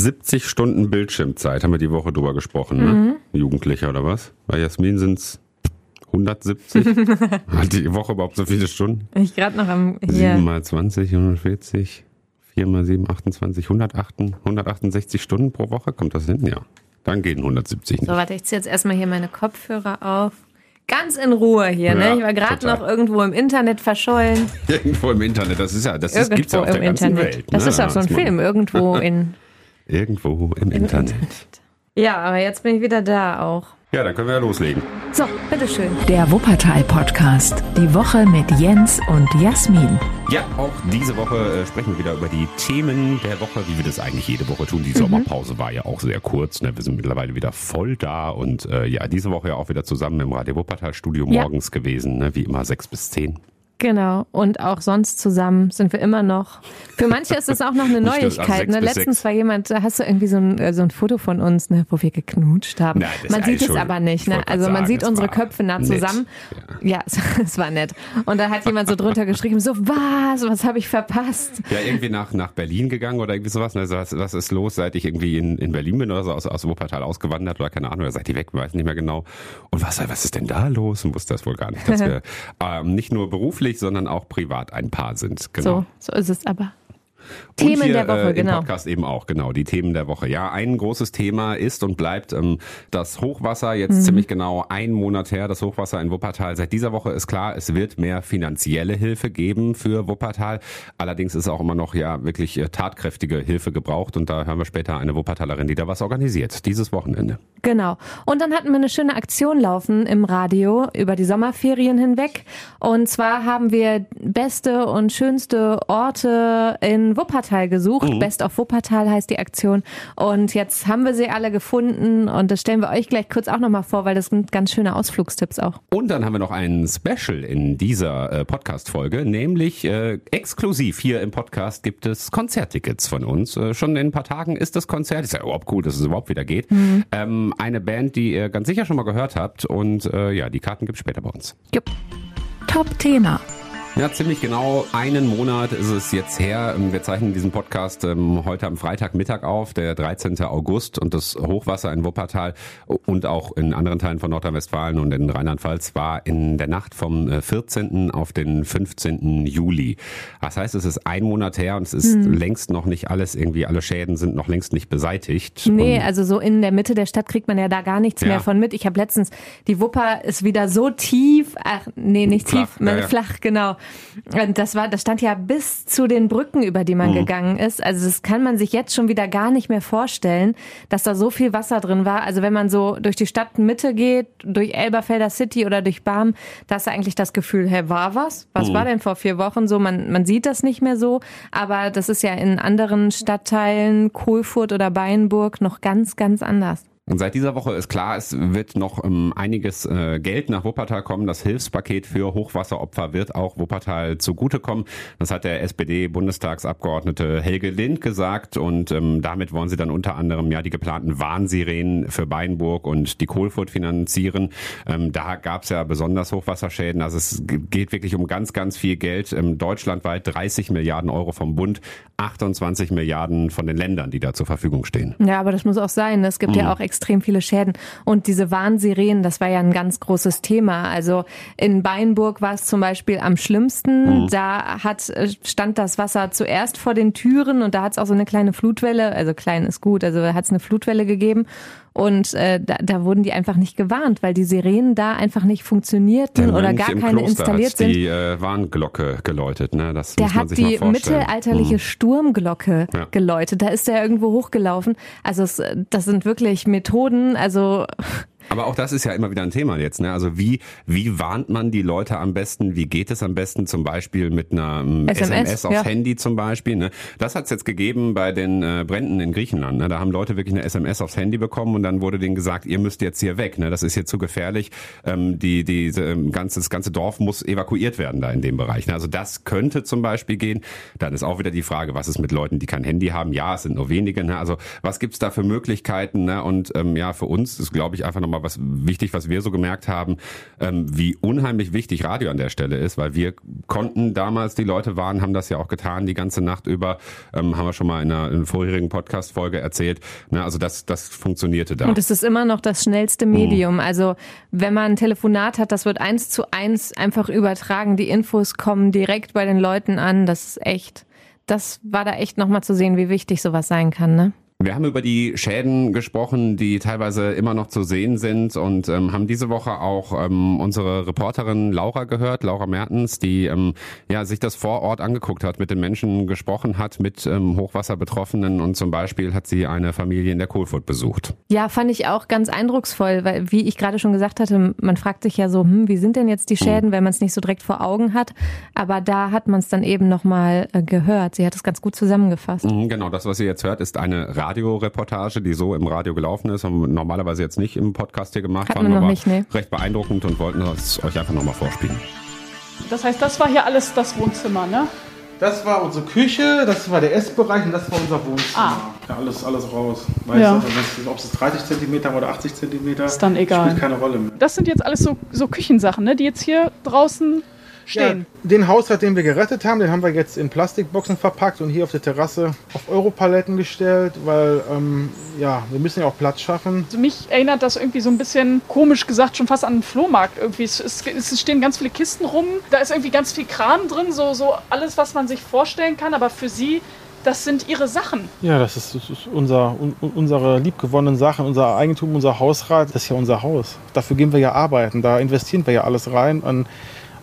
70 Stunden Bildschirmzeit, haben wir die Woche drüber gesprochen, ne? Mhm. Jugendlicher oder was? Bei Jasmin sind's 170. Hat die Woche überhaupt so viele Stunden? Ich gerade noch am 7 hier. mal 20, 140, 4 mal 7, 28, 108, 168 Stunden pro Woche, kommt das hin? Ja. Dann gehen 170 nicht. So, warte, ich ziehe jetzt erstmal hier meine Kopfhörer auf. Ganz in Ruhe hier, Ja, ne? Ich war gerade noch irgendwo im Internet verschollen. Irgendwo im Internet, das ist ja, das ist, gibt's ja auf der ganzen Internet. Welt. das ne? ist auch so ein Film, irgendwo in. Irgendwo im Internet. Ja, aber jetzt bin ich wieder da auch. Ja, dann können wir ja loslegen. So, bitteschön. Der Wuppertal-Podcast. Die Woche mit Jens und Jasmin. Ja, auch diese Woche äh, sprechen wir wieder über die Themen der Woche, wie wir das eigentlich jede Woche tun. Die Sommerpause war ja auch sehr kurz. Ne? Wir sind mittlerweile wieder voll da und äh, ja, diese Woche ja auch wieder zusammen im Radio Wuppertal Studio Ja. morgens gewesen, ne? wie immer sechs bis zehn. Genau. Und auch sonst zusammen sind wir immer noch. Für manche ist es auch noch eine Neuigkeit. Ne? Letztens war jemand, da hast du irgendwie so ein, äh, so ein Foto von uns, ne, wo wir geknutscht haben. Nein, man sieht es aber nicht. Ich Ne? Also man sagen, sieht unsere Köpfe nah nett. zusammen. Ja, es, es war nett. Und da hat jemand so drunter geschrieben, so was, was habe ich verpasst? Ja, irgendwie nach, nach Berlin gegangen oder irgendwie sowas. Ne? Also was, was ist los, seit ich irgendwie in, in Berlin bin oder so, aus, aus Wuppertal ausgewandert oder keine Ahnung, oder seid ihr weg, weiß nicht mehr genau. Und was, was ist denn da los? Und wusste das wohl gar nicht, dass wir ähm, nicht nur beruflich, sondern auch privat ein Paar sind. Genau. So, so ist es aber. Themen hier, der Woche, äh, im genau. Podcast eben auch, genau, die Themen der Woche. Ja, ein großes Thema ist und bleibt ähm, das Hochwasser, jetzt Mhm. ziemlich genau ein Monat her, das Hochwasser in Wuppertal. Seit dieser Woche ist klar, es wird mehr finanzielle Hilfe geben für Wuppertal. Allerdings ist auch immer noch ja wirklich äh, tatkräftige Hilfe gebraucht und da hören wir später eine Wuppertalerin, die da was organisiert, dieses Wochenende. Genau. Und dann hatten wir eine schöne Aktion laufen im Radio über die Sommerferien hinweg. Und zwar haben wir beste und schönste Orte in Wuppertal gesucht. Best of Wuppertal heißt die Aktion. Und jetzt haben wir sie alle gefunden und das stellen wir euch gleich kurz auch nochmal vor, weil das sind ganz schöne Ausflugstipps auch. Und dann haben wir noch ein Special in dieser äh, Podcast-Folge, nämlich äh, exklusiv hier im Podcast gibt es Konzerttickets von uns. Äh, schon in ein paar Tagen ist das Konzert. Ist ja überhaupt cool, dass es überhaupt wieder geht. Ähm, eine Band, die ihr ganz sicher schon mal gehört habt. Und äh, ja, die Karten gibt's später bei uns. Jupp. Top-Thema. Ja, ziemlich genau einen Monat ist es jetzt her. Wir zeichnen diesen Podcast ähm, heute am Freitagmittag auf, der 13. August. Und das Hochwasser in Wuppertal und auch in anderen Teilen von Nordrhein-Westfalen und in Rheinland-Pfalz war in der Nacht vom äh, 14. auf den 15. Juli. Das heißt, es ist ein Monat her und es ist längst noch nicht alles, irgendwie alle Schäden sind noch längst nicht beseitigt. Nee, und also so in der Mitte der Stadt kriegt man ja da gar nichts Ja. mehr von mit. Ich habe letztens, die Wupper ist wieder so tief, ach nee, nicht Flach, tief, ja, ja. flach, genau. Und das war, das stand ja bis zu den Brücken, über die Mhm. man gegangen ist. Also das kann man sich jetzt schon wieder gar nicht mehr vorstellen, dass da so viel Wasser drin war. Also wenn man so durch die Stadtmitte geht, durch Elberfelder City oder durch Barm, da du eigentlich das Gefühl, hä, war was? Was Mhm. war denn vor vier Wochen so? Man, man sieht das nicht mehr so, aber das ist ja in anderen Stadtteilen, Kohlfurt oder Beinburg, noch ganz, ganz anders. Und seit dieser Woche ist klar, es wird noch ähm, einiges äh, Geld nach Wuppertal kommen. Das Hilfspaket für Hochwasseropfer wird auch Wuppertal zugutekommen. Das hat der SPD-Bundestagsabgeordnete Helge Lind gesagt. Und ähm, damit wollen sie dann unter anderem ja die geplanten Warnsirenen für Beinburg und die Kohlfurt finanzieren. Ähm, da gab es ja besonders Hochwasserschäden. Also es geht wirklich um ganz, ganz viel Geld. Ähm, deutschlandweit 30 Milliarden Euro vom Bund, 28 Milliarden von den Ländern, die da zur Verfügung stehen. Ja, aber das muss auch sein. Es gibt Mhm. ja auch extrem viele Schäden. Und diese Warnsirenen, das war ja ein ganz großes Thema. Also in Beinburg war es zum Beispiel am schlimmsten. Mhm. Da hat, äh, stand das Wasser zuerst vor den Türen und da hat es auch so eine kleine Flutwelle, also klein ist gut, also hat es eine Flutwelle gegeben. Und äh, da, da wurden die einfach nicht gewarnt, weil die Sirenen da einfach nicht funktionierten Der oder gar im keine Kloster installiert hat sind. die äh, Warnglocke geläutet. Ne? Das muss Der man hat sich die mal vorstellen. mittelalterliche Hm. Sturmglocke Ja. geläutet. Da ist er irgendwo hochgelaufen. Also es, das sind wirklich Methoden. Also Aber auch das ist ja immer wieder ein Thema jetzt. Ne? Also wie, wie warnt man die Leute am besten? Wie geht es am besten? Zum Beispiel mit einer ähm, SMS, SMS, aufs ja. Handy zum Beispiel. Ne? Das hat es jetzt gegeben bei den äh, Bränden in Griechenland. Ne? Da haben Leute wirklich eine SMS aufs Handy bekommen und dann wurde denen gesagt, ihr müsst jetzt hier weg. Ne? Das ist hier zu gefährlich. Ähm, die, die, ähm, ganze, das ganze Dorf muss evakuiert werden da in dem Bereich. Ne? Also das könnte zum Beispiel gehen. Dann ist auch wieder die Frage, was ist mit Leuten, die kein Handy haben? Ja, es sind nur wenige. Ne? Also was gibt's da für Möglichkeiten? Ne? Und ähm, ja, für uns ist, glaube ich, einfach nochmal aber was wichtig, was wir so gemerkt haben, ähm, wie unheimlich wichtig Radio an der Stelle ist, weil wir konnten damals, die Leute waren, haben das ja auch getan, die ganze Nacht über, ähm, haben wir schon mal in einer, in einer vorherigen Podcast-Folge erzählt. Ne, also das, das funktionierte da. Und es ist immer noch das schnellste Medium. Mhm. Also wenn man ein Telefonat hat, das wird eins zu eins einfach übertragen. Die Infos kommen direkt bei den Leuten an. Das ist echt, das war da echt nochmal zu sehen, wie wichtig sowas sein kann, ne? Wir haben über die Schäden gesprochen, die teilweise immer noch zu sehen sind und ähm, haben diese Woche auch ähm, unsere Reporterin Laura gehört, Laura Mertens, die ähm, ja sich das vor Ort angeguckt hat, mit den Menschen gesprochen hat, mit ähm, Hochwasserbetroffenen und zum Beispiel hat sie eine Familie in der Kohlfurt besucht. Ja, fand ich auch ganz eindrucksvoll, weil wie ich gerade schon gesagt hatte, man fragt sich ja so, hm, wie sind denn jetzt die Schäden, mhm. wenn man es nicht so direkt vor Augen hat, aber da hat man es dann eben nochmal äh, gehört. Sie hat es ganz gut zusammengefasst. Mhm, genau, das, was ihr jetzt hört, ist eine Radioreportage, die so im Radio gelaufen ist. Haben wir normalerweise jetzt nicht im Podcast hier gemacht. Hatten wir noch nicht, nee. recht beeindruckend und wollten das euch einfach nochmal vorspielen. Das heißt, das war hier alles das Wohnzimmer, ne? Das war unsere Küche, das war der Essbereich und das war unser Wohnzimmer. Ah. Ja, alles, alles raus. Weißt ja. du, ob es 30 cm oder 80 cm ist dann egal. Spielt keine Rolle mehr. Das sind jetzt alles so, so Küchensachen, ne, die jetzt hier draußen stehen. Ja, den Haushalt, den wir gerettet haben, den haben wir jetzt in Plastikboxen verpackt und hier auf der Terrasse auf Europaletten gestellt, weil ähm, ja, wir müssen ja auch Platz schaffen. Also mich erinnert das irgendwie so ein bisschen komisch gesagt schon fast an einen Flohmarkt irgendwie. Es, es, es, stehen ganz viele Kisten rum, da ist irgendwie ganz viel Kram drin, so, so alles, was man sich vorstellen kann, aber für sie das sind ihre Sachen. Ja, das ist, das ist unser, un, unsere liebgewonnenen Sachen, unser Eigentum, unser Hausrat. Das ist ja unser Haus. Dafür gehen wir ja arbeiten. Da investieren wir ja alles rein. Und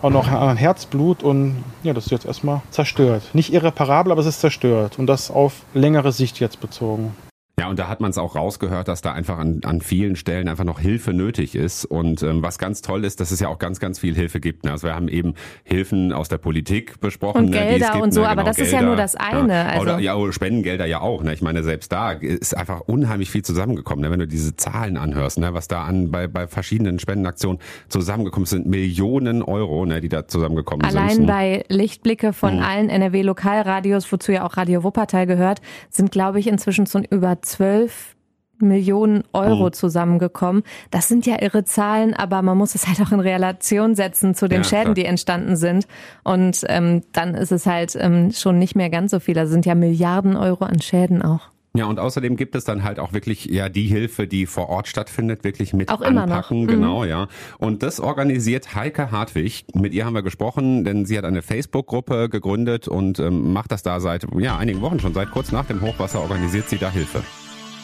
auch noch an Herzblut und ja, das ist jetzt erstmal zerstört. Nicht irreparabel, aber es ist zerstört und das auf längere Sicht jetzt bezogen. Ja, und da hat man es auch rausgehört, dass da einfach an, an vielen Stellen einfach noch Hilfe nötig ist. Und ähm, was ganz toll ist, dass es ja auch ganz, ganz viel Hilfe gibt. Ne? Also wir haben eben Hilfen aus der Politik besprochen. Und Gelder ne, gibt, und so, ne, genau, aber das Gelder, ist ja nur das eine. Ja, also. Oder ja, Spendengelder ja auch. Ne? Ich meine, selbst da ist einfach unheimlich viel zusammengekommen. Ne? Wenn du diese Zahlen anhörst, ne? was da an bei, bei verschiedenen Spendenaktionen zusammengekommen sind, Millionen Euro, ne? die da zusammengekommen Allein sind. Allein bei Lichtblicke von mhm. allen NRW-Lokalradios, wozu ja auch Radio Wuppertal gehört, sind, glaube ich, inzwischen schon über 12 Millionen Euro mhm. zusammengekommen. Das sind ja irre Zahlen, aber man muss es halt auch in Relation setzen zu den ja, Schäden, klar. die entstanden sind. Und ähm, dann ist es halt ähm, schon nicht mehr ganz so viel. Da sind ja Milliarden Euro an Schäden auch. Ja, und außerdem gibt es dann halt auch wirklich ja die Hilfe, die vor Ort stattfindet, wirklich mit auch anpacken, immer noch. genau, mhm. ja. Und das organisiert Heike Hartwig. Mit ihr haben wir gesprochen, denn sie hat eine Facebook-Gruppe gegründet und ähm, macht das da seit ja einigen Wochen schon, seit kurz nach dem Hochwasser organisiert sie da Hilfe.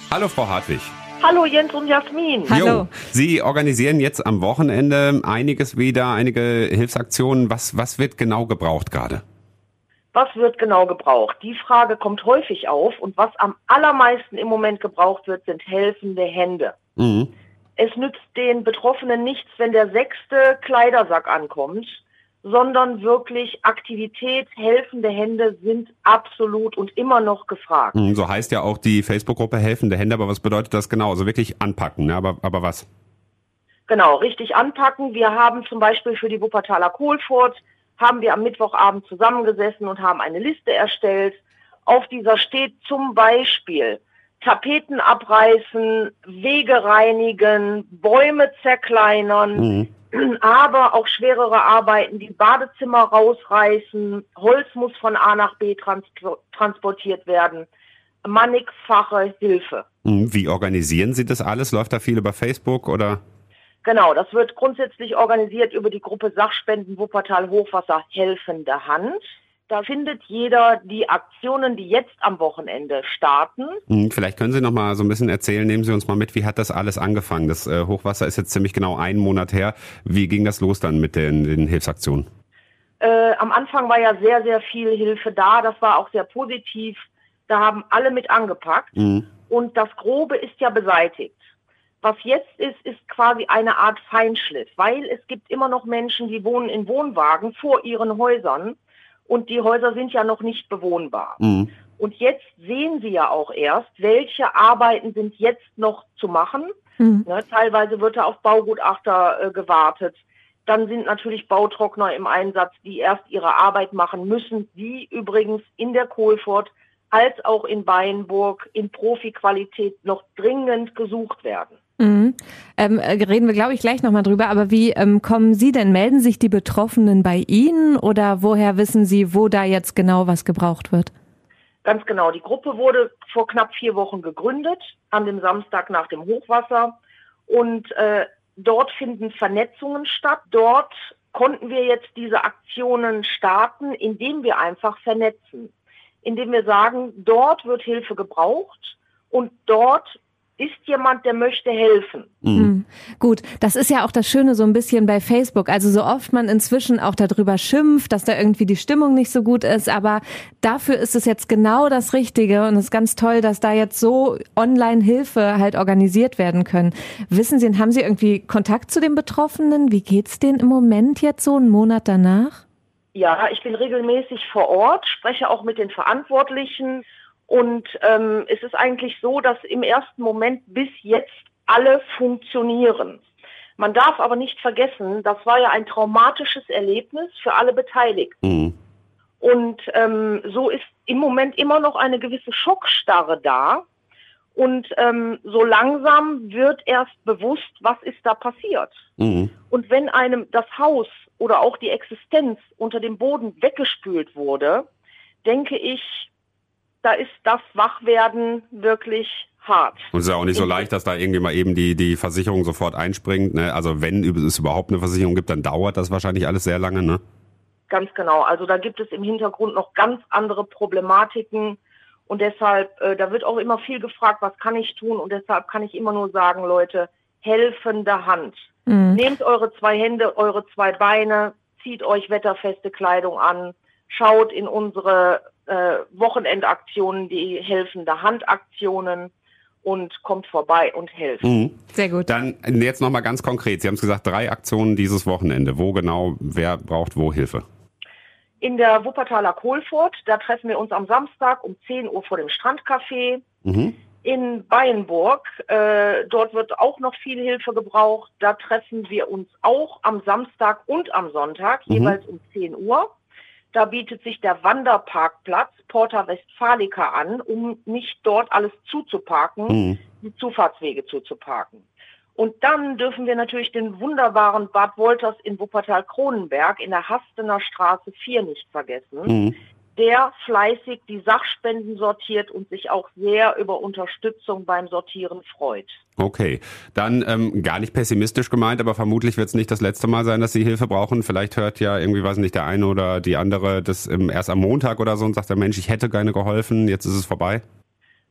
Hallo Frau Hartwig. Hallo Jens und Jasmin. Hallo. Jo, Sie organisieren jetzt am Wochenende einiges wieder, einige Hilfsaktionen. Was, was wird genau gebraucht gerade? Was wird genau gebraucht? Die Frage kommt häufig auf und was am allermeisten im Moment gebraucht wird, sind helfende Hände. Mhm. Es nützt den Betroffenen nichts, wenn der sechste Kleidersack ankommt sondern wirklich Aktivität, helfende Hände sind absolut und immer noch gefragt. Hm, so heißt ja auch die Facebook-Gruppe Helfende Hände, aber was bedeutet das genau? Also wirklich anpacken, ne? aber, aber was? Genau, richtig anpacken. Wir haben zum Beispiel für die Wuppertaler Kohlfurt, haben wir am Mittwochabend zusammengesessen und haben eine Liste erstellt. Auf dieser steht zum Beispiel Tapeten abreißen, Wege reinigen, Bäume zerkleinern, mhm aber auch schwerere Arbeiten, die Badezimmer rausreißen, Holz muss von A nach B transportiert werden, mannigfache Hilfe. Hm, wie organisieren Sie das alles? Läuft da viel über Facebook oder? Genau, das wird grundsätzlich organisiert über die Gruppe Sachspenden Wuppertal Hochwasser Helfende Hand. Da findet jeder die Aktionen, die jetzt am Wochenende starten. Hm, vielleicht können Sie noch mal so ein bisschen erzählen, nehmen Sie uns mal mit, wie hat das alles angefangen? Das äh, Hochwasser ist jetzt ziemlich genau einen Monat her. Wie ging das los dann mit den, den Hilfsaktionen? Äh, am Anfang war ja sehr, sehr viel Hilfe da. Das war auch sehr positiv. Da haben alle mit angepackt. Mhm. Und das Grobe ist ja beseitigt. Was jetzt ist, ist quasi eine Art Feinschliff, weil es gibt immer noch Menschen, die wohnen in Wohnwagen vor ihren Häusern und die Häuser sind ja noch nicht bewohnbar. Mhm. Und jetzt sehen Sie ja auch erst, welche Arbeiten sind jetzt noch zu machen. Mhm. Ne, teilweise wird da auf Baugutachter äh, gewartet. Dann sind natürlich Bautrockner im Einsatz, die erst ihre Arbeit machen müssen, die übrigens in der Kohlfurt als auch in Beinburg in Profiqualität noch dringend gesucht werden. Mhm. Ähm, äh, reden wir, glaube ich, gleich nochmal drüber. Aber wie ähm, kommen Sie denn? Melden sich die Betroffenen bei Ihnen oder woher wissen Sie, wo da jetzt genau was gebraucht wird? Ganz genau. Die Gruppe wurde vor knapp vier Wochen gegründet, an dem Samstag nach dem Hochwasser. Und äh, dort finden Vernetzungen statt. Dort konnten wir jetzt diese Aktionen starten, indem wir einfach vernetzen. Indem wir sagen, dort wird Hilfe gebraucht und dort ist jemand, der möchte helfen. Mhm. Gut, das ist ja auch das Schöne so ein bisschen bei Facebook. Also so oft man inzwischen auch darüber schimpft, dass da irgendwie die Stimmung nicht so gut ist, aber dafür ist es jetzt genau das Richtige und es ist ganz toll, dass da jetzt so Online-Hilfe halt organisiert werden können. Wissen Sie, haben Sie irgendwie Kontakt zu den Betroffenen? Wie geht's denen im Moment jetzt so einen Monat danach? Ja, ich bin regelmäßig vor Ort, spreche auch mit den Verantwortlichen und ähm, es ist eigentlich so, dass im ersten Moment bis jetzt alle funktionieren. Man darf aber nicht vergessen, das war ja ein traumatisches Erlebnis für alle Beteiligten. Mhm. Und ähm, so ist im Moment immer noch eine gewisse Schockstarre da. Und ähm, so langsam wird erst bewusst, was ist da passiert. Mhm. Und wenn einem das Haus oder auch die Existenz unter dem Boden weggespült wurde, denke ich, da ist das Wachwerden wirklich hart. Und es ist ja auch nicht so leicht, dass da irgendwie mal eben die, die Versicherung sofort einspringt. Ne? Also wenn es überhaupt eine Versicherung gibt, dann dauert das wahrscheinlich alles sehr lange, ne? Ganz genau. Also da gibt es im Hintergrund noch ganz andere Problematiken. Und deshalb, äh, da wird auch immer viel gefragt, was kann ich tun? Und deshalb kann ich immer nur sagen, Leute, helfende Hand. Mhm. Nehmt eure zwei Hände, eure zwei Beine, zieht euch wetterfeste Kleidung an, schaut in unsere äh, Wochenendaktionen, die helfende Handaktionen und kommt vorbei und hilft. Mhm. Sehr gut. Dann jetzt nochmal ganz konkret. Sie haben es gesagt, drei Aktionen dieses Wochenende. Wo genau, wer braucht wo Hilfe? In der Wuppertaler Kohlfurt, da treffen wir uns am Samstag um 10 Uhr vor dem Strandcafé. Mhm. In Bayenburg, äh, dort wird auch noch viel Hilfe gebraucht. Da treffen wir uns auch am Samstag und am Sonntag, mhm. jeweils um 10 Uhr. Da bietet sich der Wanderparkplatz Porta Westfalica an, um nicht dort alles zuzuparken, mhm. die Zufahrtswege zuzuparken. Und dann dürfen wir natürlich den wunderbaren Bad Wolters in Wuppertal-Kronenberg in der Hastener Straße 4 nicht vergessen. Mhm der fleißig die Sachspenden sortiert und sich auch sehr über Unterstützung beim Sortieren freut. Okay, dann ähm, gar nicht pessimistisch gemeint, aber vermutlich wird es nicht das letzte Mal sein, dass Sie Hilfe brauchen. Vielleicht hört ja irgendwie, weiß nicht, der eine oder die andere das ähm, erst am Montag oder so und sagt der Mensch, ich hätte gerne geholfen, jetzt ist es vorbei.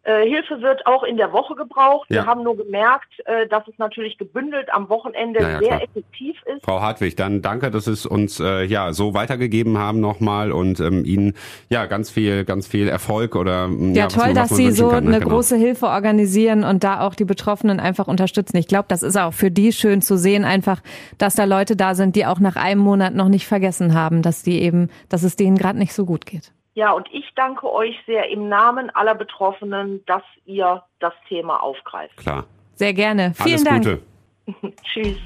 Äh, Hilfe wird auch in der Woche gebraucht. Ja. Wir haben nur gemerkt, äh, dass es natürlich gebündelt am Wochenende naja, sehr klar. effektiv ist. Frau Hartwig, dann danke, dass Sie es uns äh, ja so weitergegeben haben nochmal und ähm, Ihnen ja ganz viel, ganz viel Erfolg oder ja, ja toll, dass Sie so kann, ne? eine genau. große Hilfe organisieren und da auch die Betroffenen einfach unterstützen. Ich glaube, das ist auch für die schön zu sehen, einfach, dass da Leute da sind, die auch nach einem Monat noch nicht vergessen haben, dass die eben, dass es denen gerade nicht so gut geht. Ja, und ich danke euch sehr im Namen aller Betroffenen, dass ihr das Thema aufgreift. Klar. Sehr gerne. Vielen Alles Dank. Gute. Tschüss.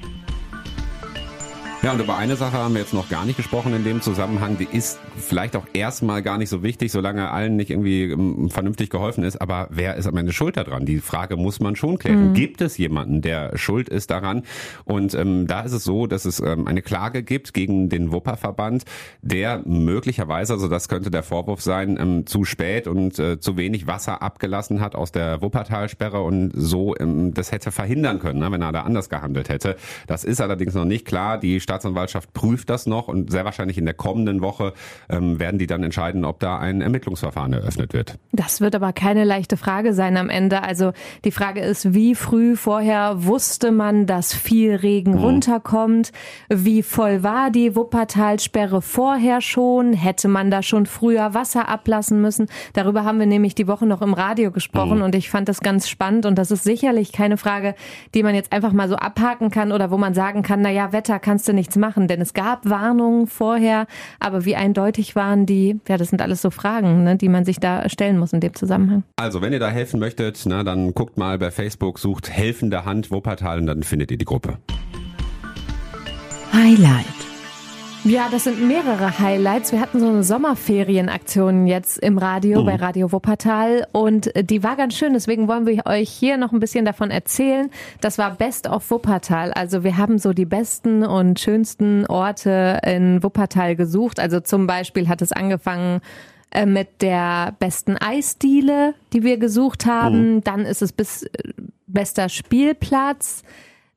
Ja, und über eine Sache haben wir jetzt noch gar nicht gesprochen in dem Zusammenhang. Die ist vielleicht auch erstmal gar nicht so wichtig, solange allen nicht irgendwie ähm, vernünftig geholfen ist. Aber wer ist am Ende schuld daran? Die Frage muss man schon klären. Mhm. Gibt es jemanden, der schuld ist daran? Und ähm, da ist es so, dass es ähm, eine Klage gibt gegen den Wupperverband, der möglicherweise, also das könnte der Vorwurf sein, ähm, zu spät und äh, zu wenig Wasser abgelassen hat aus der Wuppertalsperre und so ähm, das hätte verhindern können, ne, wenn er da anders gehandelt hätte. Das ist allerdings noch nicht klar. Die Stadt Staatsanwaltschaft prüft das noch und sehr wahrscheinlich in der kommenden Woche ähm, werden die dann entscheiden, ob da ein Ermittlungsverfahren eröffnet wird. Das wird aber keine leichte Frage sein am Ende. Also die Frage ist, wie früh vorher wusste man, dass viel Regen mhm. runterkommt? Wie voll war die Wuppertalsperre vorher schon? Hätte man da schon früher Wasser ablassen müssen? Darüber haben wir nämlich die Woche noch im Radio gesprochen mhm. und ich fand das ganz spannend und das ist sicherlich keine Frage, die man jetzt einfach mal so abhaken kann oder wo man sagen kann, na ja, Wetter kannst du nicht nichts machen, denn es gab Warnungen vorher, aber wie eindeutig waren die? Ja, das sind alles so Fragen, ne, die man sich da stellen muss in dem Zusammenhang. Also, wenn ihr da helfen möchtet, na, dann guckt mal bei Facebook, sucht helfende Hand Wuppertal und dann findet ihr die Gruppe. Highlight. Ja, das sind mehrere Highlights. Wir hatten so eine Sommerferienaktion jetzt im Radio, mhm. bei Radio Wuppertal und die war ganz schön. Deswegen wollen wir euch hier noch ein bisschen davon erzählen. Das war Best of Wuppertal. Also wir haben so die besten und schönsten Orte in Wuppertal gesucht. Also zum Beispiel hat es angefangen äh, mit der besten Eisdiele, die wir gesucht haben. Mhm. Dann ist es bis äh, bester Spielplatz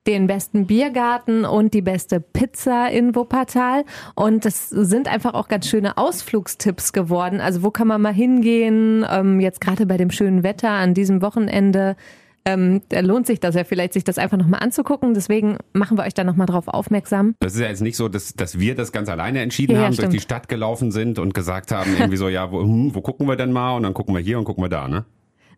den besten Biergarten und die beste Pizza in Wuppertal. Und das sind einfach auch ganz schöne Ausflugstipps geworden. Also wo kann man mal hingehen? Ähm, jetzt gerade bei dem schönen Wetter an diesem Wochenende. Ähm, da lohnt sich das ja vielleicht, sich das einfach nochmal anzugucken. Deswegen machen wir euch da nochmal drauf aufmerksam. Das ist ja jetzt nicht so, dass, dass wir das ganz alleine entschieden ja, haben, ja, durch die Stadt gelaufen sind und gesagt haben, irgendwie so, ja, wo, hm, wo gucken wir denn mal? Und dann gucken wir hier und gucken wir da, ne?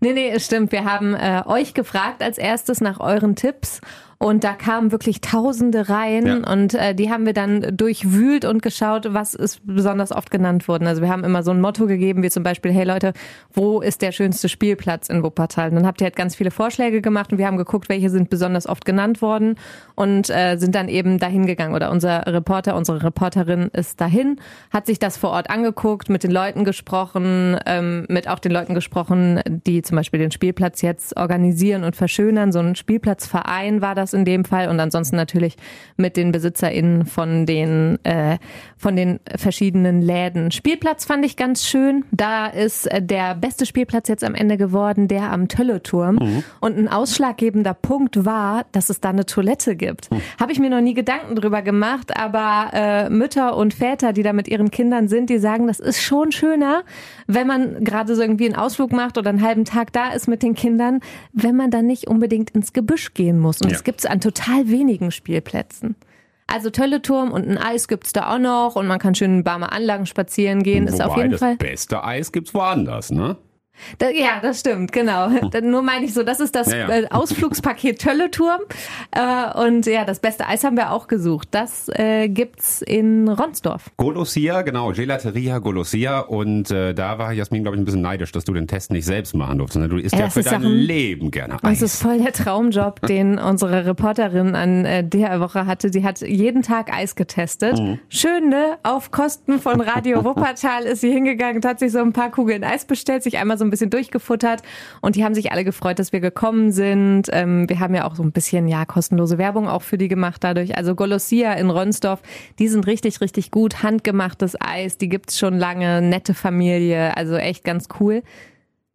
Nee, nee, es stimmt. Wir haben äh, euch gefragt als erstes nach euren Tipps und da kamen wirklich Tausende rein ja. und äh, die haben wir dann durchwühlt und geschaut, was ist besonders oft genannt worden. Also wir haben immer so ein Motto gegeben, wie zum Beispiel, hey Leute, wo ist der schönste Spielplatz in Wuppertal? Und dann habt ihr halt ganz viele Vorschläge gemacht und wir haben geguckt, welche sind besonders oft genannt worden und äh, sind dann eben dahin gegangen. Oder unser Reporter, unsere Reporterin ist dahin, hat sich das vor Ort angeguckt, mit den Leuten gesprochen, ähm, mit auch den Leuten gesprochen, die zum Beispiel den Spielplatz jetzt organisieren und verschönern. So ein Spielplatzverein war das das in dem Fall und ansonsten natürlich mit den BesitzerInnen von den, äh, von den verschiedenen Läden. Spielplatz fand ich ganz schön. Da ist äh, der beste Spielplatz jetzt am Ende geworden, der am Tölleturm. Mhm. Und ein ausschlaggebender Punkt war, dass es da eine Toilette gibt. Mhm. Habe ich mir noch nie Gedanken drüber gemacht, aber äh, Mütter und Väter, die da mit ihren Kindern sind, die sagen, das ist schon schöner, wenn man gerade so irgendwie einen Ausflug macht oder einen halben Tag da ist mit den Kindern, wenn man dann nicht unbedingt ins Gebüsch gehen muss. Und ja. es gibt es an total wenigen Spielplätzen. Also Tölleturm und ein Eis gibt's da auch noch und man kann schön in Barmer Anlagen spazieren gehen. Wobei ist auf jeden das Fall. beste Eis gibt's woanders, ne? Da, ja, das stimmt, genau. Nur meine ich so, das ist das ja, ja. Äh, Ausflugspaket Tölleturm. Äh, und ja, das beste Eis haben wir auch gesucht. Das äh, gibt's in Ronsdorf. Golosia, genau, Gelateria Golosia. Und äh, da war Jasmin, glaube ich, ein bisschen neidisch, dass du den Test nicht selbst machen durftest. Ne? Du isst ja, ja für dein ein, Leben gerne Eis. Das ist voll der Traumjob, den unsere Reporterin an äh, der Woche hatte. Die hat jeden Tag Eis getestet. Mhm. Schön, ne? Auf Kosten von Radio Wuppertal ist sie hingegangen, hat sich so ein paar Kugeln Eis bestellt, sich einmal so ein bisschen durchgefuttert und die haben sich alle gefreut, dass wir gekommen sind. Ähm, wir haben ja auch so ein bisschen ja kostenlose Werbung auch für die gemacht dadurch. Also Golossia in Ronsdorf, die sind richtig, richtig gut. Handgemachtes Eis, die gibt's schon lange. Nette Familie, also echt ganz cool.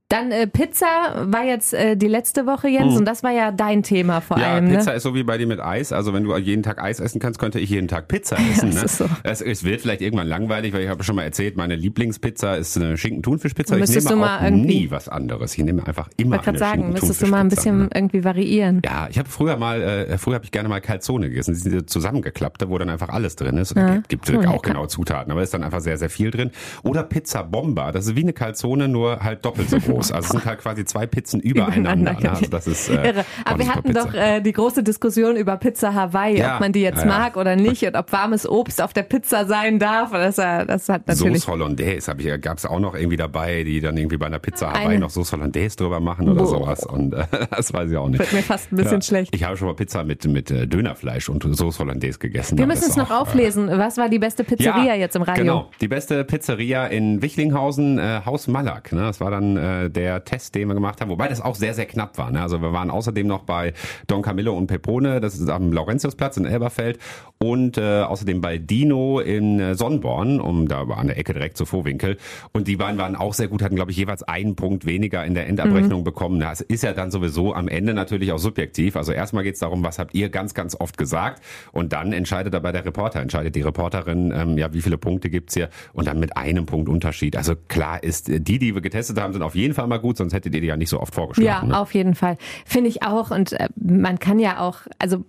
Dann äh, Pizza war jetzt äh, die letzte Woche, Jens, mhm. und das war ja dein Thema vor ja, allem. Ja, Pizza ne? ist so wie bei dir mit Eis. Also wenn du jeden Tag Eis essen kannst, könnte ich jeden Tag Pizza essen. Ja, ne? so. es, es, wird vielleicht irgendwann langweilig, weil ich habe schon mal erzählt, meine Lieblingspizza ist eine Schinken-Thunfischpizza. Ich nehme auch nie was anderes. Ich nehme einfach immer ich eine sagen, müsstest du mal ein bisschen ne? irgendwie variieren. Ja, ich habe früher mal, äh, früher habe ich gerne mal Calzone gegessen. Die sind diese zusammengeklappte, wo dann einfach alles drin ist. Ja. Gibt, gibt oh, auch genau Zutaten, aber ist dann einfach sehr, sehr viel drin. Oder Pizza Bomba. Das ist wie eine Calzone, nur halt doppelt so groß. Also es sind halt quasi zwei Pizzen übereinander. übereinander. Ne? Also das ist, äh, Irre. Aber wir hatten doch äh, die große Diskussion über Pizza Hawaii, ja, ob man die jetzt ja, mag oder nicht und ob warmes Obst auf der Pizza sein darf. Das, das hat natürlich. Sauce Hollandaise habe ich, gab es auch noch irgendwie dabei, die dann irgendwie bei einer Pizza Hawaii Eine. noch Sauce Hollandaise drüber machen oder Boah. sowas. Und äh, das weiß ich auch nicht. Wird mir fast ein bisschen schlecht. Ich habe schon mal Pizza mit, mit äh, Dönerfleisch und Sauce Hollandaise gegessen. Wir müssen es noch auch, auflesen. Was war die beste Pizzeria jetzt im Radio? Genau, die beste Pizzeria in Wichlinghausen, äh, Haus Malak. Ne? Das war dann äh, der Test, den wir gemacht haben. Wobei das auch sehr, sehr knapp war. Ne? Also wir waren außerdem noch bei Don Camillo und Pepone, das ist am Laurentiusplatz in Elberfeld und äh, außerdem bei Dino in äh, Sonnborn, um da an der Ecke direkt zu Vorwinkel. Und die beiden waren auch sehr gut, hatten glaube ich jeweils einen Punkt weniger in der Endabrechnung mhm. bekommen. Das ist ja dann sowieso am Ende natürlich auch subjektiv. Also erstmal geht es darum, was habt ihr ganz, ganz oft gesagt und dann entscheidet dabei der Reporter, entscheidet die Reporterin, ähm, ja, wie viele Punkte gibt's hier und dann mit einem Punkt Unterschied. Also klar ist, die, die wir getestet haben, sind auf jeden Fall mal gut, sonst hättet ihr die ja nicht so oft vorgeschlagen. Ja, ne? auf jeden Fall. Finde ich auch. Und äh, man kann ja auch, also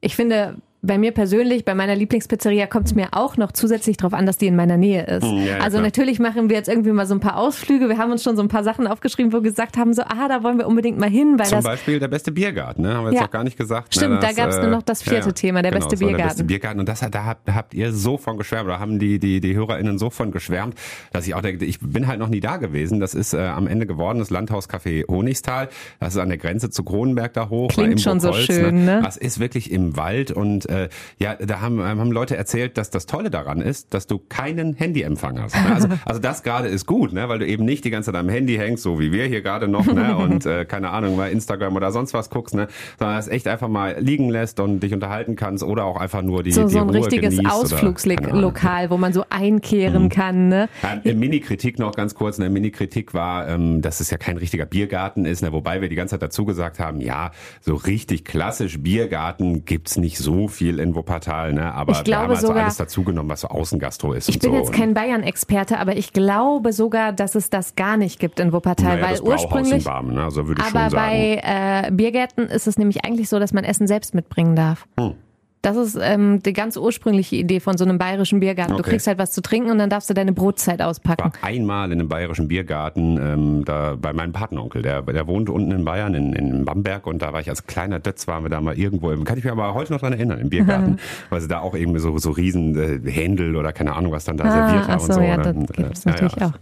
ich finde, bei mir persönlich, bei meiner Lieblingspizzeria kommt es mir auch noch zusätzlich darauf an, dass die in meiner Nähe ist. Hm, ja, also klar. natürlich machen wir jetzt irgendwie mal so ein paar Ausflüge. Wir haben uns schon so ein paar Sachen aufgeschrieben, wo wir gesagt haben, so, ah, da wollen wir unbedingt mal hin. Weil Zum das, Beispiel der beste Biergarten, ne? haben wir jetzt ja. noch gar nicht gesagt. Ne, Stimmt, ne, das, da gab es nur noch das vierte ja, Thema, der genau, beste Biergarten. Der beste Biergarten. Und das, da habt, habt ihr so von geschwärmt, oder haben die, die, die HörerInnen so von geschwärmt, dass ich auch denke, ich bin halt noch nie da gewesen. Das ist äh, am Ende geworden, das Landhauscafé Honigstal. Das ist an der Grenze zu Kronenberg da hoch. Klingt schon so schön, ne? Das ist wirklich im Wald und äh, ja, da haben, haben Leute erzählt, dass das Tolle daran ist, dass du keinen Handyempfang hast. Ne? Also, also das gerade ist gut, ne? weil du eben nicht die ganze Zeit am Handy hängst, so wie wir hier gerade noch, ne? und äh, keine Ahnung, mal Instagram oder sonst was guckst, ne? sondern es echt einfach mal liegen lässt und dich unterhalten kannst oder auch einfach nur die, so, die so ein Ruhe richtiges. Ausflugslokal, wo man so einkehren kann. Ne? Ja, eine Mini-Kritik noch ganz kurz. Eine Mini-Kritik war, ähm, dass es ja kein richtiger Biergarten ist, ne? wobei wir die ganze Zeit dazu gesagt haben, ja, so richtig klassisch Biergarten gibt's nicht so viel in Wuppertal, ne? aber Ich wir glaube haben also sogar- alles dazugenommen, was so Außengastro ist Ich und bin so. jetzt kein Bayern-Experte, aber ich glaube sogar, dass es das gar nicht gibt in Wuppertal, naja, weil ursprünglich. Barmen, ne? also Aber bei äh, Biergärten ist es nämlich eigentlich so, dass man Essen selbst mitbringen darf. Hm. Das ist ähm, die ganz ursprüngliche Idee von so einem bayerischen Biergarten. Du Okay. kriegst halt was zu trinken und dann darfst du deine Brotzeit auspacken. war einmal in einem bayerischen Biergarten ähm, da bei meinem Patenonkel, der, der wohnt unten in Bayern, in, in Bamberg und da war ich als kleiner Dötz, waren wir da mal irgendwo, im, kann ich mich aber heute noch dran erinnern, im Biergarten, weil sie da auch irgendwie so, so riesen äh, Händel oder keine Ahnung, was dann da Ah, serviert haben so, und so. ja, ne? das Und, gibt's ja, natürlich ja, auch.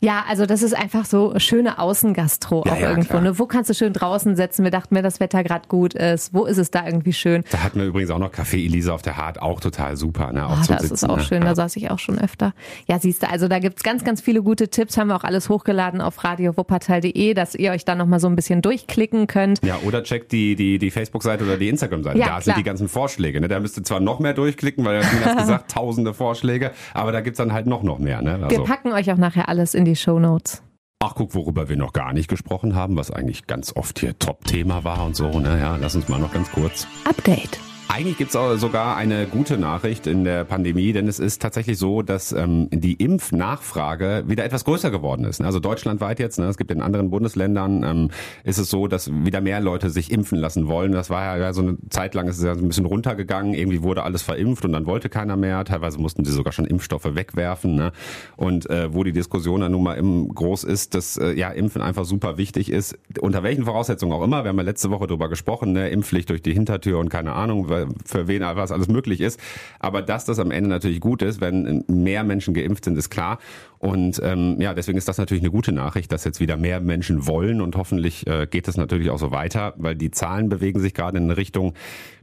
Ja. Also das ist einfach so schöne Außengastro Ja, auch ja, irgendwo. klar. Ne? Wo kannst du schön draußen sitzen? Wir dachten, wenn das Wetter gerade gut ist, wo ist es da irgendwie schön? Da hatten wir übrigens auch noch Café Elisa auf der Hart, auch total super. Ne? Auch Ah, zum das ist Sitzen, auch ne? schön, Ja. da saß ich auch schon öfter. Ja, siehst du, also da gibt's ganz, ganz viele gute Tipps, haben wir auch alles hochgeladen auf radiowuppertal.de, dass ihr euch da nochmal so ein bisschen durchklicken könnt. Ja, oder checkt die, die, die Facebook-Seite oder die Instagram-Seite. Ja, da klar. sind die ganzen Vorschläge. Ne? Da müsst ihr zwar noch mehr durchklicken, weil hat gesagt, tausende Vorschläge, aber da gibt's dann halt noch, noch mehr. Ne? Wir Also, packen euch auch nachher alles in die Show Notes. ach, guck, worüber wir noch gar nicht gesprochen haben, was eigentlich ganz oft hier Top-Thema war und so. Ne? Ja, lass uns mal noch ganz kurz. Update. Eigentlich gibt's auch sogar eine gute Nachricht in der Pandemie, denn es ist tatsächlich so, dass ähm, die Impfnachfrage wieder etwas größer geworden ist. Also deutschlandweit jetzt, ne, es gibt in anderen Bundesländern, ähm, ist es so, dass wieder mehr Leute sich impfen lassen wollen. Das war ja so eine Zeit lang, ist es ja so ein bisschen runtergegangen. Irgendwie wurde alles verimpft und dann wollte keiner mehr. Teilweise mussten sie sogar schon Impfstoffe wegwerfen. Ne? Und äh, wo die Diskussion dann nun mal im groß ist, dass äh, ja Impfen einfach super wichtig ist, unter welchen Voraussetzungen auch immer. Wir haben ja letzte Woche drüber gesprochen, ne? Impfpflicht durch die Hintertür und keine Ahnung, für wen was alles möglich ist. Aber dass das am Ende natürlich gut ist, wenn mehr Menschen geimpft sind, ist klar. Und ähm, ja, deswegen ist das natürlich eine gute Nachricht, dass jetzt wieder mehr Menschen wollen und hoffentlich äh, geht es natürlich auch so weiter, weil die Zahlen bewegen sich gerade in eine Richtung,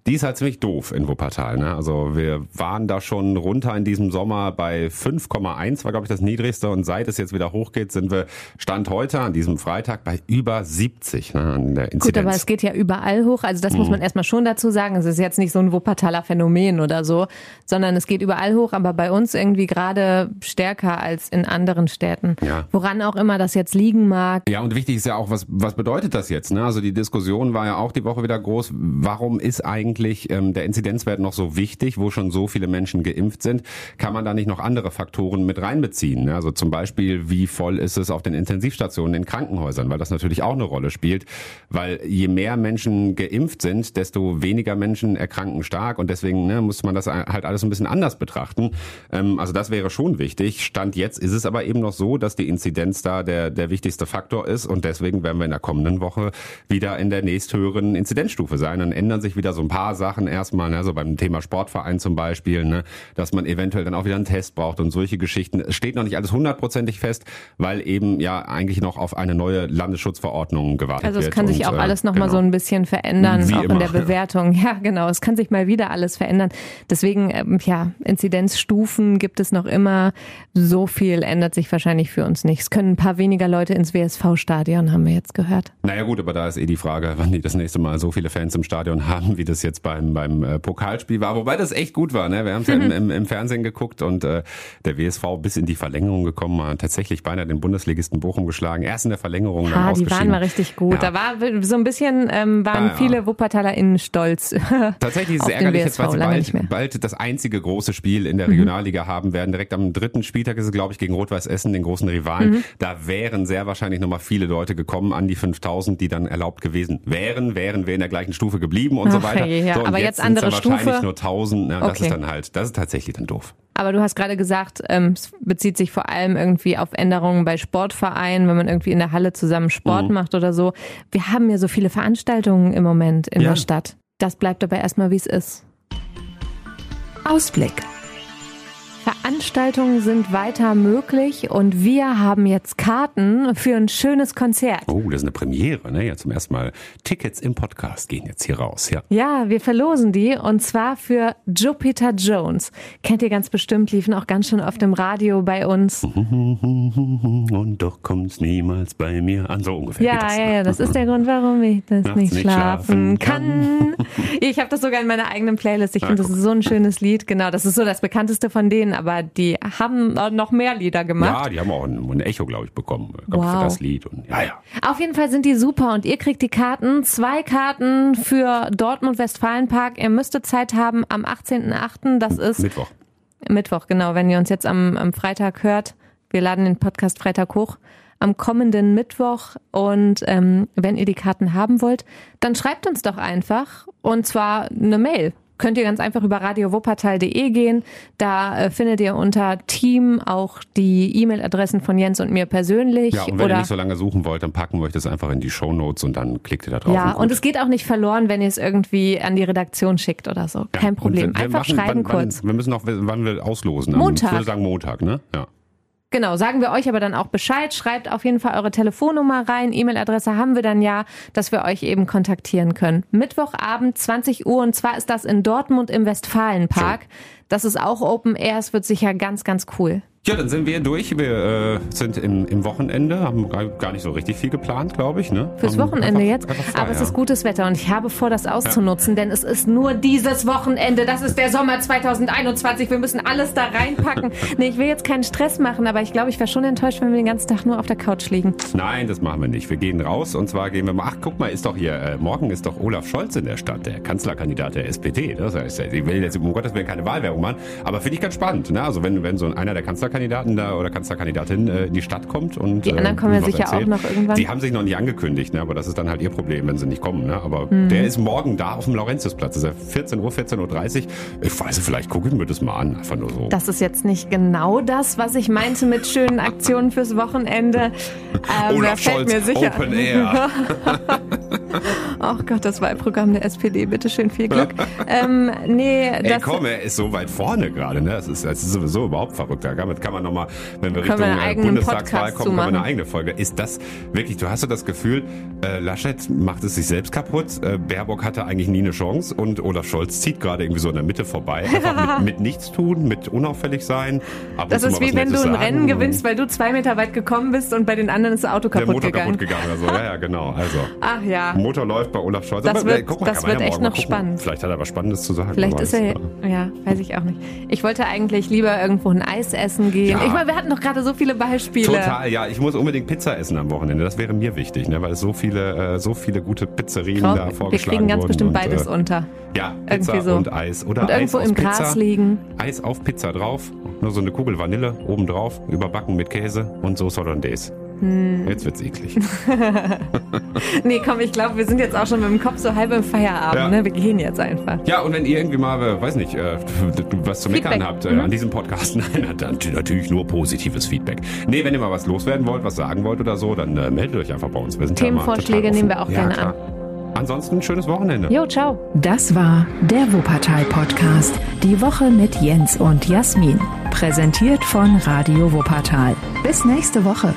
die ist halt ziemlich doof in Wuppertal. Ne? Also wir waren da schon runter in diesem Sommer bei 5,1 war glaube ich das niedrigste und seit es jetzt wieder hochgeht, sind wir Stand heute an diesem Freitag bei über 70 ne, an der Inzidenz. Gut, aber es geht ja überall hoch. Also das muss Mhm. man erstmal schon dazu sagen. Es ist jetzt nicht so ein Wuppertaler Phänomen oder so, sondern es geht überall hoch, aber bei uns irgendwie gerade stärker als in anderen Städten. Ja. Woran auch immer das jetzt liegen mag. Ja, und wichtig ist ja auch, was, was bedeutet das jetzt? Ne? Also die Diskussion war ja auch die Woche wieder groß. Warum ist eigentlich ähm, der Inzidenzwert noch so wichtig, wo schon so viele Menschen geimpft sind? Kann man da nicht noch andere Faktoren mit reinbeziehen? Ne? Also zum Beispiel, wie voll ist es auf den Intensivstationen in Krankenhäusern? Weil das natürlich auch eine Rolle spielt. Weil je mehr Menschen geimpft sind, desto weniger Menschen erkranken stark. Und deswegen ne, muss man das halt alles ein bisschen anders betrachten. Ähm, also das wäre schon wichtig. Stand jetzt ist es aber eben noch so, dass die Inzidenz da der, der wichtigste Faktor ist. Und deswegen werden wir in der kommenden Woche wieder in der nächsthöheren Inzidenzstufe sein. Dann ändern sich wieder so ein paar Sachen erstmal, ne, so beim Thema Sportverein zum Beispiel, ne, dass man eventuell dann auch wieder einen Test braucht und solche Geschichten. Es steht noch nicht alles hundertprozentig fest, weil eben ja eigentlich noch auf eine neue Landesschutzverordnung gewartet Also es wird. kann sich Und, auch äh, alles nochmal genau. so ein bisschen verändern, Wie auch immer, in der. Bewertung. Ja, genau. Es kann sich mal wieder alles verändern. Deswegen, ähm, ja, Inzidenzstufen gibt es noch immer. So viel ändert sich wahrscheinlich für uns nicht. Es können ein paar weniger Leute ins WSV-Stadion, haben wir jetzt gehört. Naja gut, aber da ist eh die Frage, wann die das nächste Mal so viele Fans im Stadion haben, wie das jetzt beim, beim äh, Pokalspiel war. Wobei das echt gut war. Ne? Wir haben es ja im, im, im Fernsehen geguckt und äh, der WSV bis in die Verlängerung gekommen, hat tatsächlich beinahe den Bundesligisten Bochum geschlagen. Erst in der Verlängerung, dann Ah, die ausgeschieden. waren mal richtig gut. Ja. Da war so ein bisschen, ähm, waren Ja, ja. viele WuppertalerInnen stolz. Tatsächlich ist es ärgerlich, jetzt, weil sie bald, bald das einzige große Spiel in der Mhm. Regionalliga haben werden. Direkt am dritten Spieltag ist es, glaube ich, gegen Rot-Weiß Essen, den großen Rivalen. Mhm. Da wären sehr wahrscheinlich nochmal viele Leute gekommen, an die 5000, die dann erlaubt gewesen wären, wären wir in der gleichen Stufe geblieben und so Ach, weiter. je, ja. so, und Aber jetzt, jetzt andere dann wahrscheinlich Stufe. nur 1000. Ne? Das Okay. ist dann halt, das ist tatsächlich dann doof. Aber du hast gerade gesagt, ähm, es bezieht sich vor allem irgendwie auf Änderungen bei Sportvereinen, wenn man irgendwie in der Halle zusammen Sport Mhm. macht oder so. Wir haben ja so viele Veranstaltungen im Moment in Ja. der Stadt. Das bleibt aber erstmal, wie es ist. Ausblick. Veranstaltungen sind weiter möglich und wir haben jetzt Karten für ein schönes Konzert. Oh, das ist eine Premiere, ne? Ja, zum ersten Mal. Tickets im Podcast gehen jetzt hier raus, ja. Ja, wir verlosen die und zwar für Jupiter Jones. Kennt ihr ganz bestimmt, liefen auch ganz schön oft im Radio bei uns. Und doch kommt's niemals bei mir an, so ungefähr. Ja, das, ja, ne? ja, das ist der Grund, warum ich das Nachts nicht schlafen schlafen kann. Ich habe das sogar in meiner eigenen Playlist. Ich finde, das ist so ein schönes Lied. Genau, das ist so das bekannteste von denen, aber die haben noch mehr Lieder gemacht. Ja, die haben auch ein, ein Echo, glaube ich, bekommen. Ich glaub, Wow. Für das Lied. Und, ja, ja. Auf jeden Fall sind die super und ihr kriegt die Karten. Zwei Karten für Dortmund-Westfalenpark. Ihr müsstet Zeit haben am 18.08. Das ist Mittwoch. Mittwoch, genau. Wenn ihr uns jetzt am, am Freitag hört, wir laden den Podcast Freitag hoch. Am kommenden Mittwoch. Und ähm, wenn ihr die Karten haben wollt, dann schreibt uns doch einfach. Und zwar eine Mail. Könnt ihr ganz einfach über radiowuppertal.de gehen. Da äh, findet ihr unter Team auch die E-Mail-Adressen von Jens und mir persönlich. Ja, und wenn ihr nicht so lange suchen wollt, dann packen wir euch das einfach in die Shownotes und dann klickt ihr da drauf. ja, gut. und es geht auch nicht verloren, wenn ihr es irgendwie an die Redaktion schickt oder so. Ja, Kein und Problem. wir- wir Einfach machen- schreiben wann, kurz. Wann, wir müssen noch, wann wir auslosen. Montag. Ich würde sagen Montag, ne? Ja. Genau, sagen wir euch aber dann auch Bescheid. Schreibt auf jeden Fall eure Telefonnummer rein. E-Mail-Adresse haben wir dann ja, dass wir euch eben kontaktieren können. Mittwochabend, 20 Uhr. Und zwar ist das in Dortmund im Westfalenpark. Das ist auch Open Air. Es wird sicher ganz, ganz cool. Ja, dann sind wir durch. Wir äh, sind im, im Wochenende, haben gar, nicht so richtig viel geplant, glaube ich. Ne? Fürs Haben Wochenende einfach- jetzt. einfach frei, Aber es ja. ist gutes Wetter und ich habe vor, das auszunutzen, denn es ist nur dieses Wochenende. Das ist der Sommer 2021. Wir müssen alles da reinpacken. nee, ich will jetzt keinen Stress machen, aber ich glaube, ich wäre schon enttäuscht, wenn wir den ganzen Tag nur auf der Couch liegen. Nein, das machen wir nicht. Wir gehen raus und zwar gehen wir mal. Ach, guck mal, ist doch hier, äh, morgen ist doch Olaf Scholz in der Stadt, der Kanzlerkandidat der SPD. Das heißt, ich will jetzt um Gottes Willen keine Wahlwerbung machen, aber finde ich ganz spannend. Ne? Also wenn, wenn so einer der Kanzlerkandidaten da oder Kanzlerkandidatin äh, in die Stadt kommt und Die anderen kommen ja sicher auch noch irgendwann. Die haben sich noch nicht angekündigt, ne? aber das ist dann halt ihr Problem, wenn sie nicht kommen. Ne? Aber Mhm. der ist morgen da auf dem Laurentiusplatz. Das ist ja 14 Uhr, 14.30 Uhr. Ich weiß, vielleicht gucke ich mir das mal an. Einfach nur so. Das ist jetzt nicht genau das, was ich meinte mit schönen Aktionen fürs Wochenende. Ähm, Olaf Scholz, mir sicher. Open Air. Ach Gott, das Wahlprogramm der SPD. Bitte schön viel Glück. ähm, nee, Ey, das komm, er ist so weit vorne gerade, ne? Das ist, das ist sowieso überhaupt verrückt. Damit kann man nochmal, wenn wir wir Richtung äh, eigenen Bundestagswahl kommen, können wir eine eigene Folge. Ist das wirklich, du hast so das Gefühl, äh, Laschet macht es sich selbst kaputt, äh, Baerbock hatte eigentlich nie eine Chance und Olaf Scholz zieht gerade irgendwie so in der Mitte vorbei. Einfach mit, mit nichts tun, mit unauffällig sein. Das ist wie wenn du Nettes ein sagen. Rennen gewinnst, weil du zwei Meter weit gekommen bist und bei den anderen ist das Auto Der kaputt Motor gegangen. kaputt gegangen oder so. Ja, ja, genau. Also, Ach ja. Motor läuft bei Olaf Scholz. Das Aber, wird- äh, mal, das wird ja echt noch spannend. Vielleicht hat er was Spannendes zu sagen. Vielleicht ist er, ja, weiß ich auch nicht. Ich wollte eigentlich lieber irgendwo ein Eis essen gehen. Ja. Ich meine, wir hatten doch gerade so viele Beispiele. Total, ja. Ich muss unbedingt Pizza essen am Wochenende. Das wäre mir wichtig, ne? weil es so viele, äh, so viele gute Pizzerien Frau, da wir vorgeschlagen kriegen ganz bestimmt und, beides äh, unter. Ja, Pizza so. und Eis. Oder Und Eis irgendwo im Pizza. Gras liegen. Eis auf Pizza drauf, nur so eine Kugel Vanille oben drauf, überbacken mit Käse und Soße Hollandaise. Hm. Jetzt wird's eklig. Nee, komm, ich glaube, wir sind jetzt auch schon mit dem Kopf so halb im Feierabend. Ja. Ne? Wir gehen jetzt einfach. Ja, und wenn ihr irgendwie mal, äh, weiß nicht, äh, was zu meckern Feedback. habt äh, Mhm. an diesem Podcast, nein, dann natürlich nur positives Feedback. Nee, wenn ihr mal was loswerden wollt, was sagen wollt oder so, dann äh, meldet euch einfach bei uns. Wir sind Themenvorschläge nehmen wir auch ja, gerne klar. Ansonsten schönes Wochenende. Jo, ciao. Das war der Wuppertal Podcast. Die Woche mit Jens und Jasmin. Präsentiert von Radio Wuppertal. Bis nächste Woche.